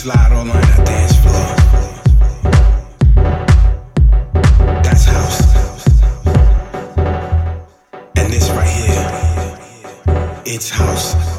slide all on that dance floor. That's house. And this right here, it's house.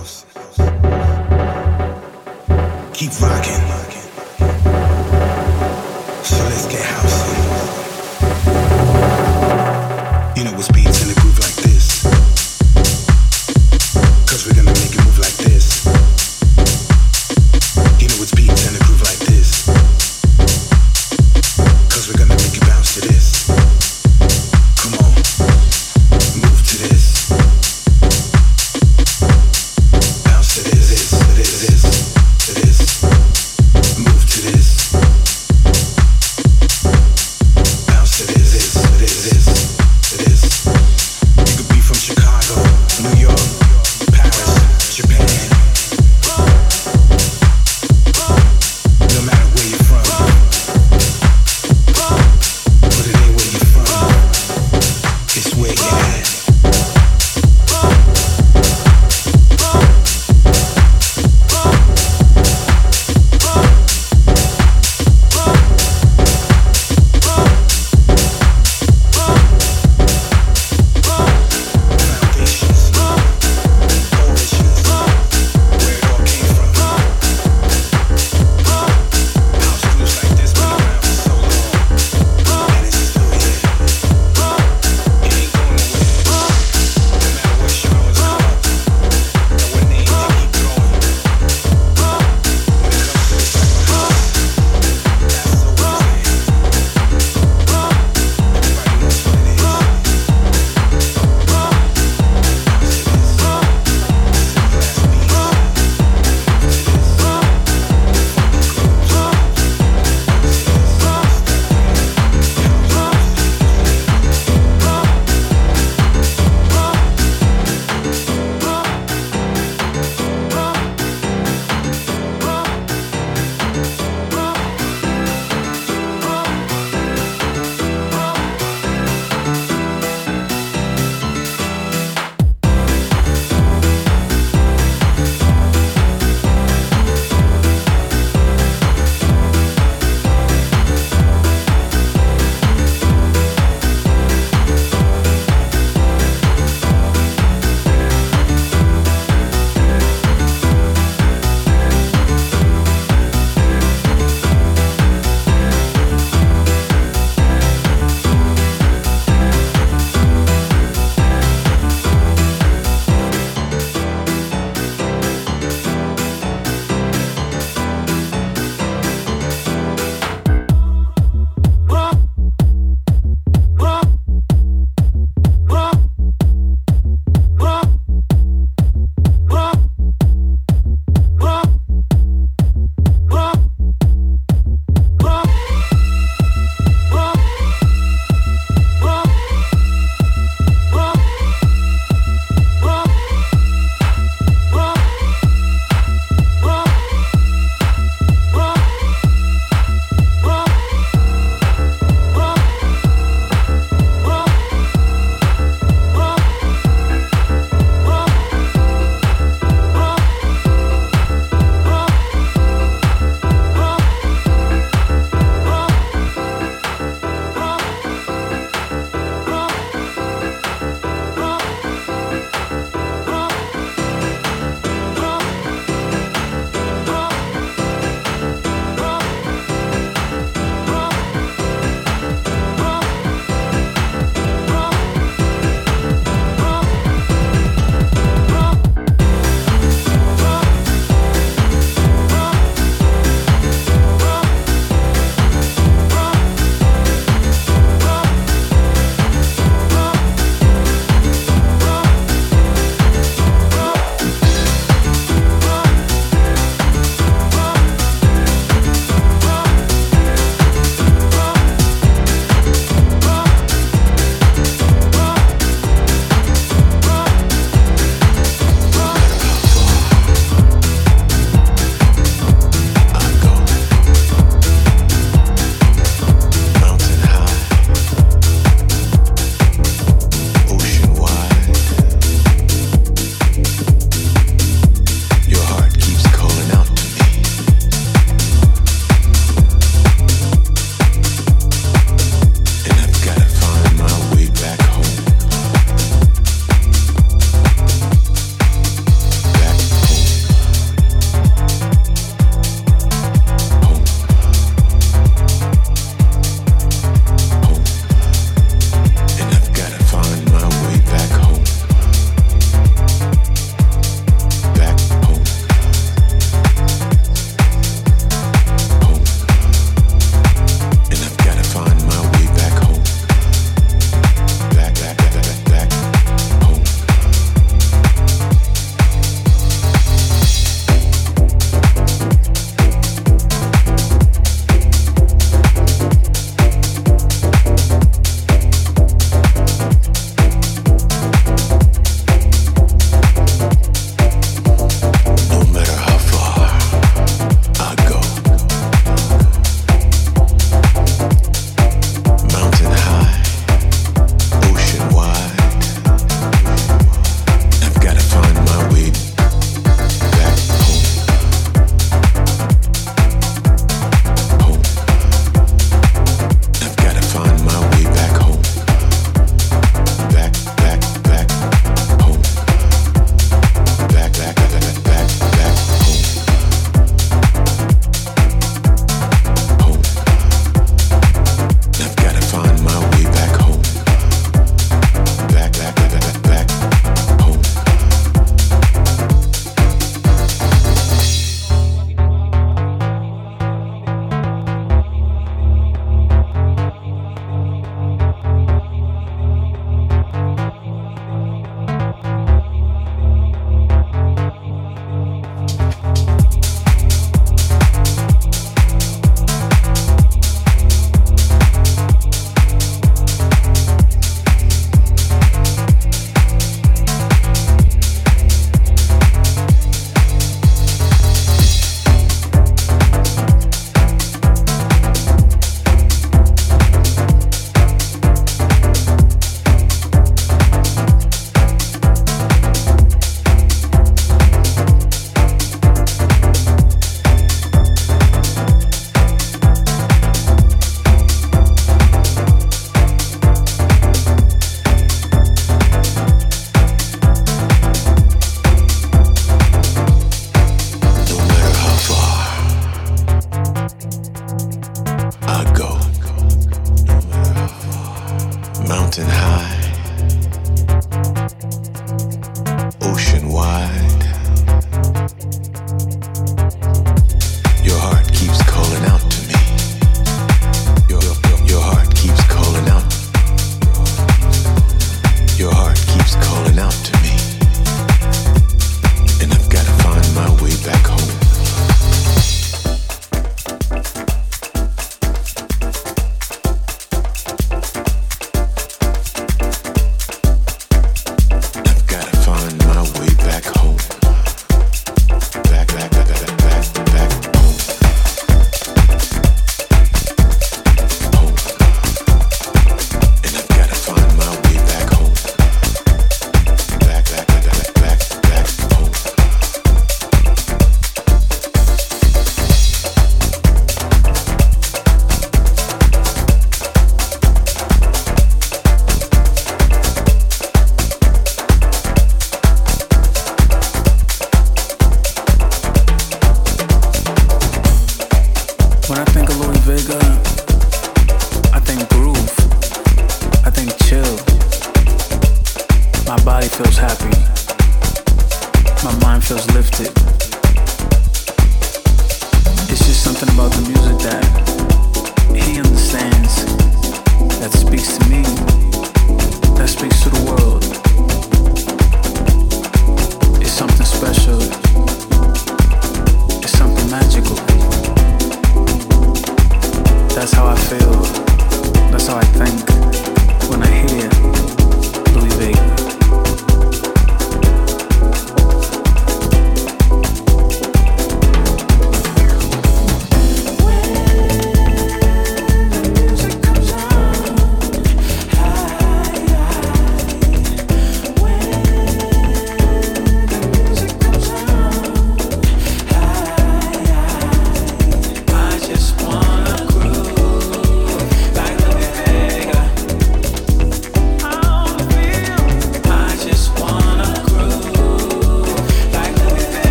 When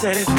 don't it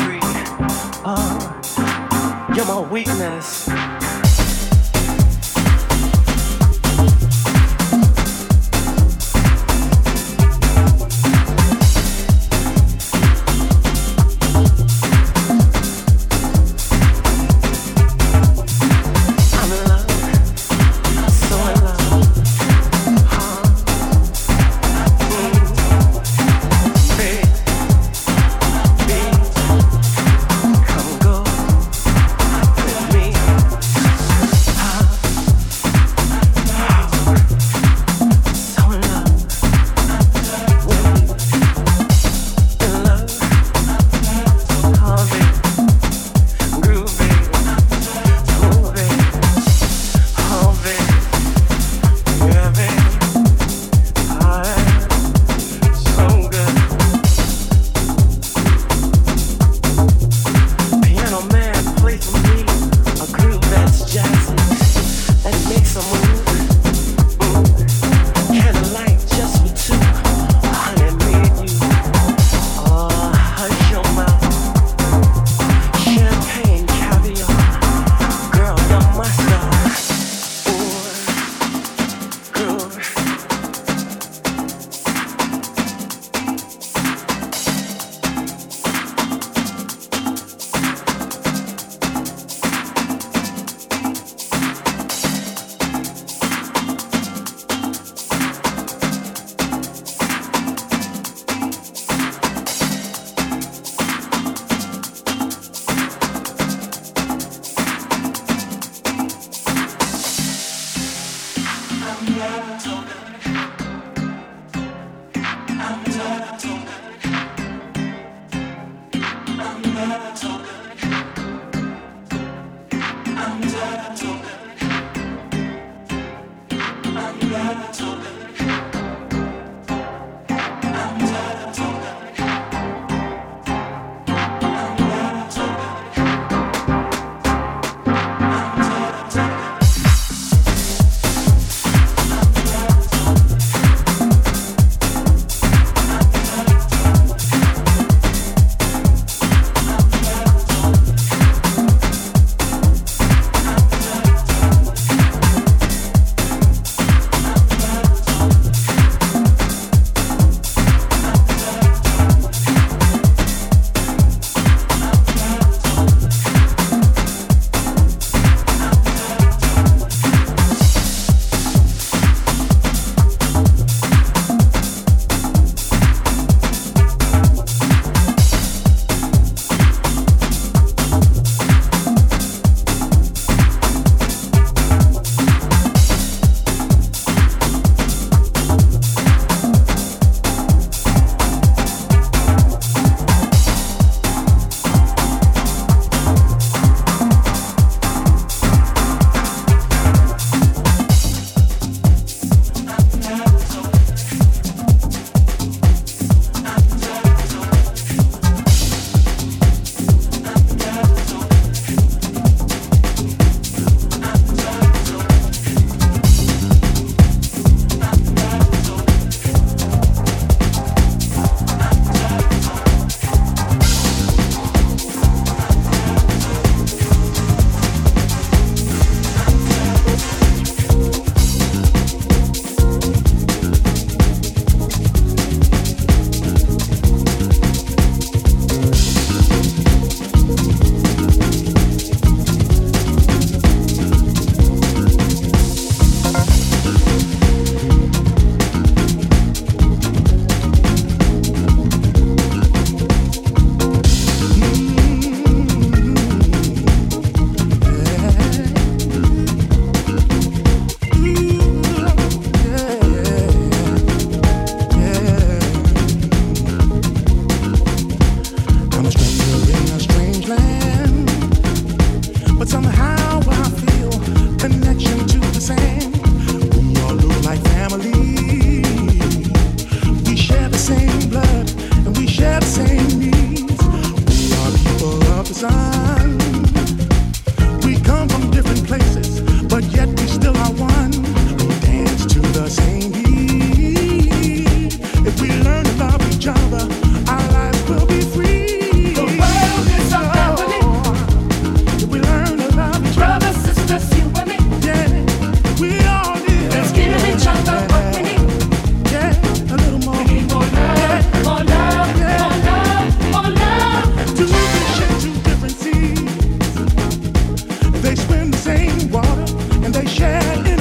they swim the same water and they share in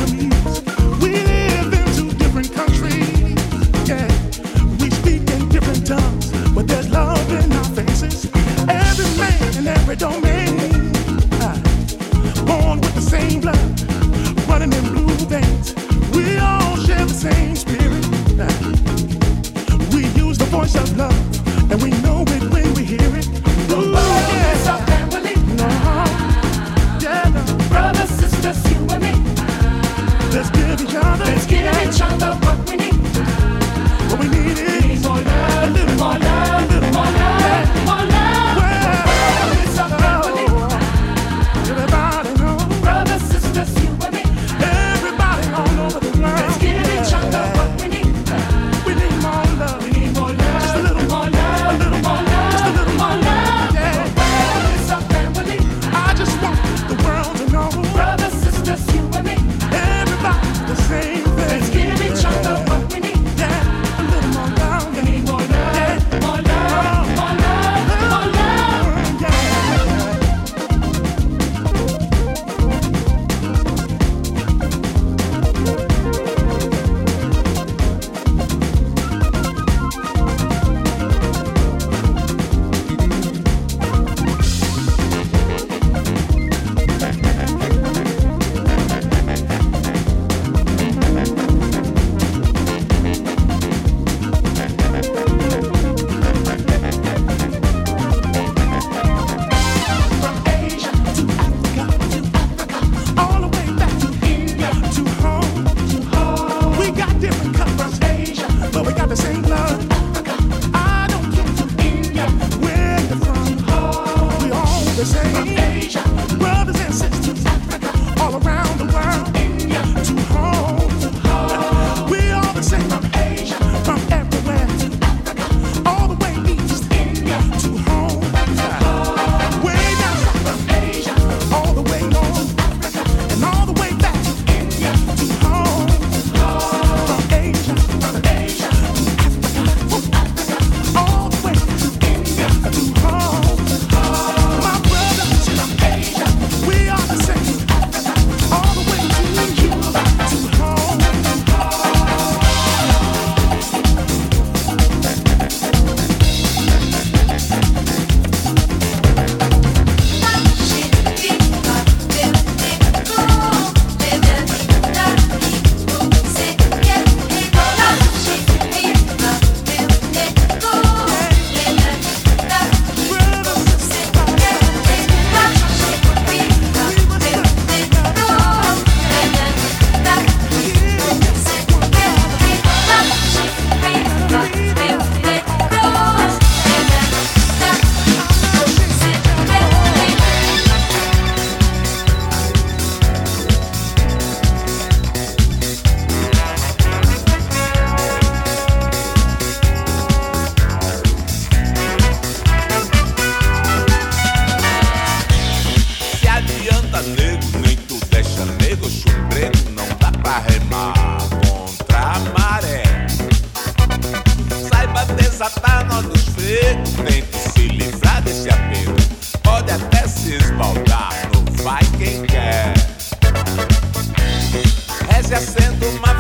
sendo uma